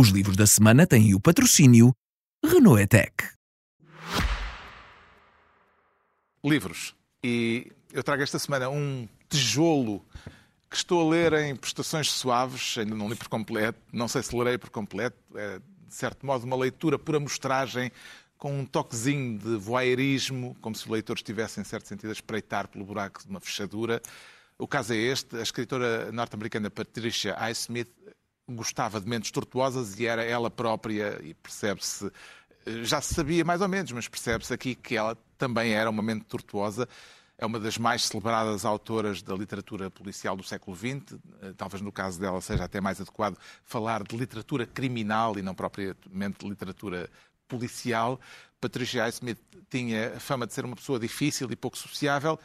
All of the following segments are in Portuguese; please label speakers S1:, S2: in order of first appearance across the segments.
S1: Os livros da semana têm o patrocínio Renault Etec.
S2: Livros. E eu trago esta semana um tijolo que estou a ler em prestações suaves, ainda não li por completo, não sei se lerei por completo, é de certo modo uma leitura por amostragem, com um toquezinho de voyeurismo, como se o leitor estivesse, em certo sentido, a espreitar pelo buraco de uma fechadura. O caso é este, a escritora norte-americana Patricia Highsmith gostava de mentes tortuosas e era ela própria, e percebe-se, já se sabia mais ou menos, mas percebe-se aqui que ela também era uma mente tortuosa. É uma das mais celebradas autoras da literatura policial do século XX. Talvez no caso dela seja até mais adequado falar de literatura criminal e não propriamente de literatura policial. Patricia Highsmith tinha a fama de ser uma pessoa difícil e pouco sociável.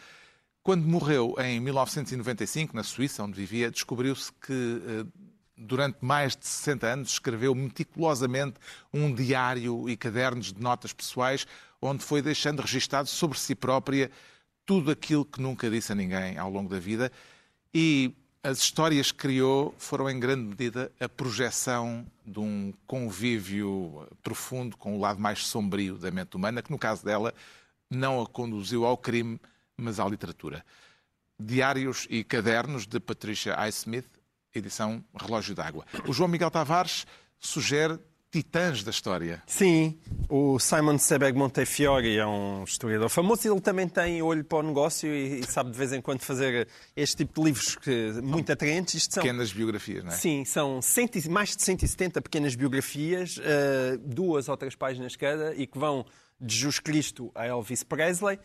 S2: Quando morreu em 1995, na Suíça, onde vivia, descobriu-se que eh, durante mais de 60 anos escreveu meticulosamente um diário e cadernos de notas pessoais, onde foi deixando registado sobre si própria tudo aquilo que nunca disse a ninguém ao longo da vida. E as histórias que criou foram, em grande medida, a projeção de um convívio profundo com o lado mais sombrio da mente humana, que, no caso dela, não a conduziu ao crime, mas à literatura. Diários e Cadernos, de Patricia Highsmith, edição Relógio d'Água. O João Miguel Tavares sugere titãs da história.
S3: Sim, o Simon Sebag Montefiore é um historiador famoso e ele também tem olho para o negócio e, sabe de vez em quando fazer este tipo de livros que, muito atraentes. Isto
S2: são, pequenas biografias, não é?
S3: Sim, são cento, mais de 170 pequenas biografias, uh, duas ou três páginas cada, e que vão de Jesus Cristo a Elvis Presley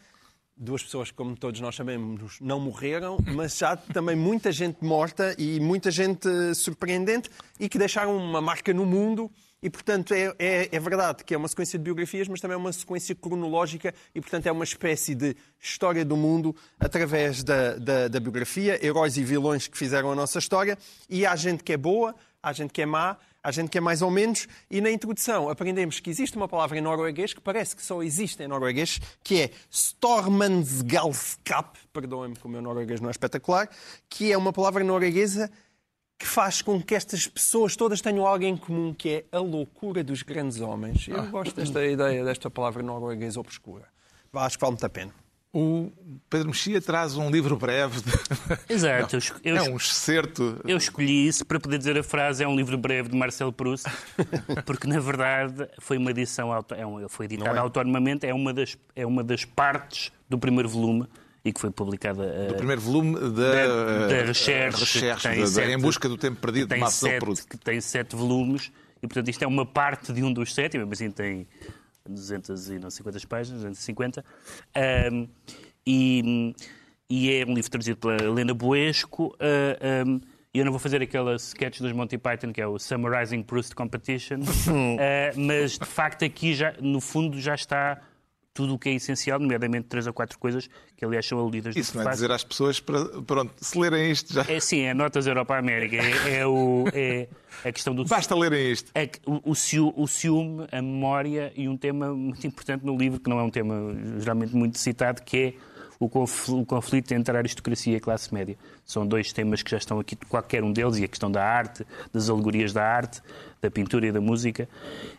S3: duas pessoas como todos nós sabemos, não morreram, mas já também muita gente morta e muita gente surpreendente e que deixaram uma marca no mundo. E, portanto, é, é, é, verdade que é uma sequência de biografias, mas também é uma sequência cronológica e, portanto, é uma espécie de história do mundo através da, da, da biografia, heróis e vilões que fizeram a nossa história. E há gente que é boa, há gente que é má, há gente que é mais ou menos, e na introdução aprendemos que existe uma palavra em norueguês que parece que só existe em norueguês, que é Stormansgalskap, perdoem-me que o meu norueguês não é espetacular, que é uma palavra norueguesa que faz com que estas pessoas todas tenham algo em comum, que é a loucura dos grandes homens. Eu gosto desta ideia, desta palavra norueguesa obscura. Acho que vale muito a pena.
S2: O Pedro Mexia traz um livro breve. De...
S4: Exato.
S2: Não, eu, é um excerto.
S4: Eu escolhi isso para poder dizer a frase é um livro breve de Marcel Proust, porque na verdade foi uma edição, é foi editada é? autonomamente, é uma, das, é uma das partes do primeiro volume e que foi publicada...
S2: Do primeiro volume da,
S4: da, da Recherche,
S2: recherche da, sete, Em Busca do Tempo Perdido, de Marcel Proust.
S4: Que tem sete volumes, e portanto isto é uma parte de um dos sete, mas assim tem 250 páginas, 250. Um, e, e é um livro traduzido pela Helena Boesco. Uh, um, e eu não vou fazer aquela sketch dos Monty Python, que é o Summarizing Proust Competition, uh, mas de facto aqui, já, no fundo, já está tudo o que é essencial, nomeadamente três ou quatro coisas que, aliás, são aludidas
S2: Isso não é dizer às pessoas para, pronto, se lerem isto já.
S4: É sim, é Notas Europa-América. É, é, o, é a questão do.
S2: Basta lerem isto.
S4: É o, o, o ciúme, a memória e um tema muito importante no livro, que não é um tema geralmente muito citado, que é o conflito entre a aristocracia e a classe média. São dois temas que já estão aqui, qualquer um deles, e a questão da arte, das alegorias da arte, da pintura e da música.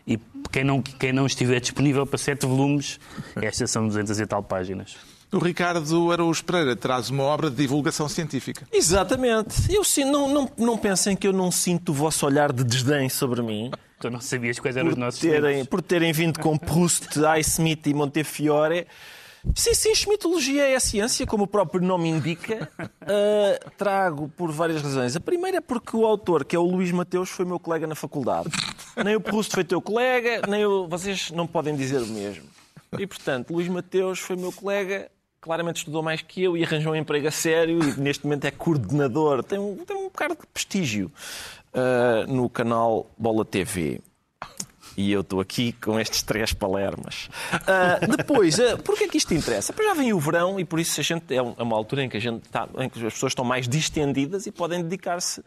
S4: E quem não, quem não estiver disponível para sete volumes, estas são 200 e tal páginas.
S2: O Ricardo Araújo Pereira traz uma obra de divulgação científica.
S5: Exatamente. Eu não, não, não pensem que eu não sinto o vosso olhar de desdém sobre mim.
S4: Tu não sabias quais eram os nossos
S5: terem, Por terem vindo com Proust, Smith e Montefiore. Sim, sim, Schmittologia é a ciência, como o próprio nome indica. Uh, trago por várias razões. A primeira é porque o autor, que é o Luís Mateus, foi meu colega na faculdade. Nem o Proust foi teu colega, nem o... vocês não podem dizer o mesmo. E, portanto, Luís Mateus foi meu colega, claramente estudou mais que eu e arranjou um emprego a sério e neste momento é coordenador. Tem um, tem um bocado de prestígio uh, no canal Bola TV. E eu estou aqui com estes três palermas. Uh, depois, uh, porquê é que isto interessa? Porque já vem o verão e por isso a gente, é uma altura em que, a gente está, em que as pessoas estão mais distendidas e podem dedicar-se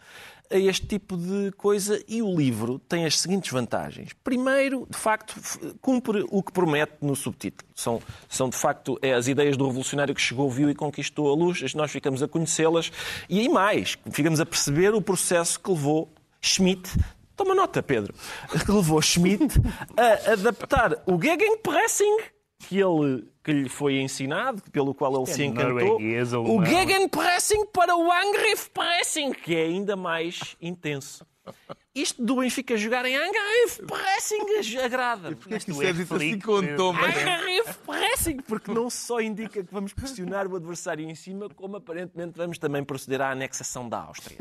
S5: a este tipo de coisa. E o livro tem as seguintes vantagens. Primeiro, de facto, cumpre o que promete no subtítulo. São, são de facto, é as ideias do revolucionário que chegou, viu e conquistou a luz. Nós ficamos a conhecê-las e, aí mais, ficamos a perceber o processo que levou Schmidt toma nota, Pedro, levou Schmidt a adaptar o Gegenpressing que ele que lhe foi ensinado, pelo qual ele
S4: Isto
S5: se
S4: é
S5: encantou, o. Gegenpressing para o Angriffpressing, que é ainda mais intenso. Isto do Benfica jogar em Angriffpressing agrada.
S2: Porquê que
S4: tu
S2: isso é assim com
S4: meu.
S2: tom? mas-
S5: Angriffpressing, porque não só indica que vamos pressionar o adversário em cima, como aparentemente vamos também proceder à anexação da Áustria.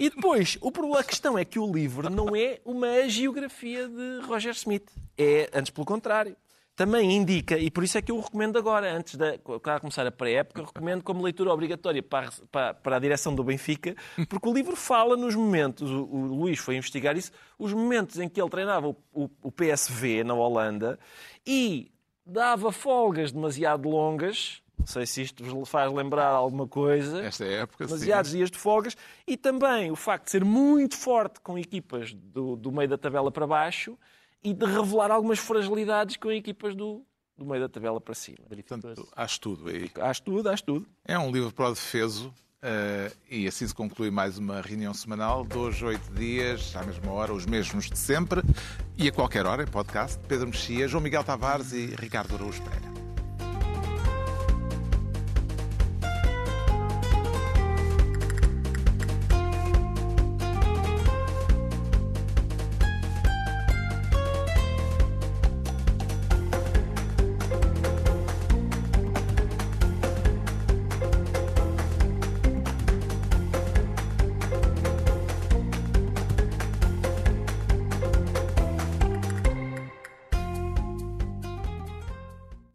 S5: E depois, o problema, a questão é que o livro não é uma geografia de Roger Smith. É, antes pelo contrário. Também indica, e por isso é que eu o recomendo agora, antes de claro, começar a pré-época, recomendo como leitura obrigatória para, a- para, para a direção do Benfica, porque o livro fala nos momentos, o, o Luís foi investigar isso, os momentos em que ele treinava o, o- o PSV na Holanda e dava folgas demasiado longas, não sei se isto vos faz lembrar alguma coisa,
S2: Esta época, sim.
S5: demasiados dias de folgas e também o facto de ser muito forte com equipas do, do meio da tabela para baixo e de revelar algumas fragilidades com equipas do, do meio da tabela para cima.
S2: Portanto, acho tudo aí.
S5: Acho tudo, acho tudo.
S2: É um livro para o defeso eh, e assim se conclui mais uma reunião semanal, dois, oito dias, à mesma hora, os mesmos de sempre e a qualquer hora, em podcast. Pedro Mexia, João Miguel Tavares e Ricardo Araújo Pereira.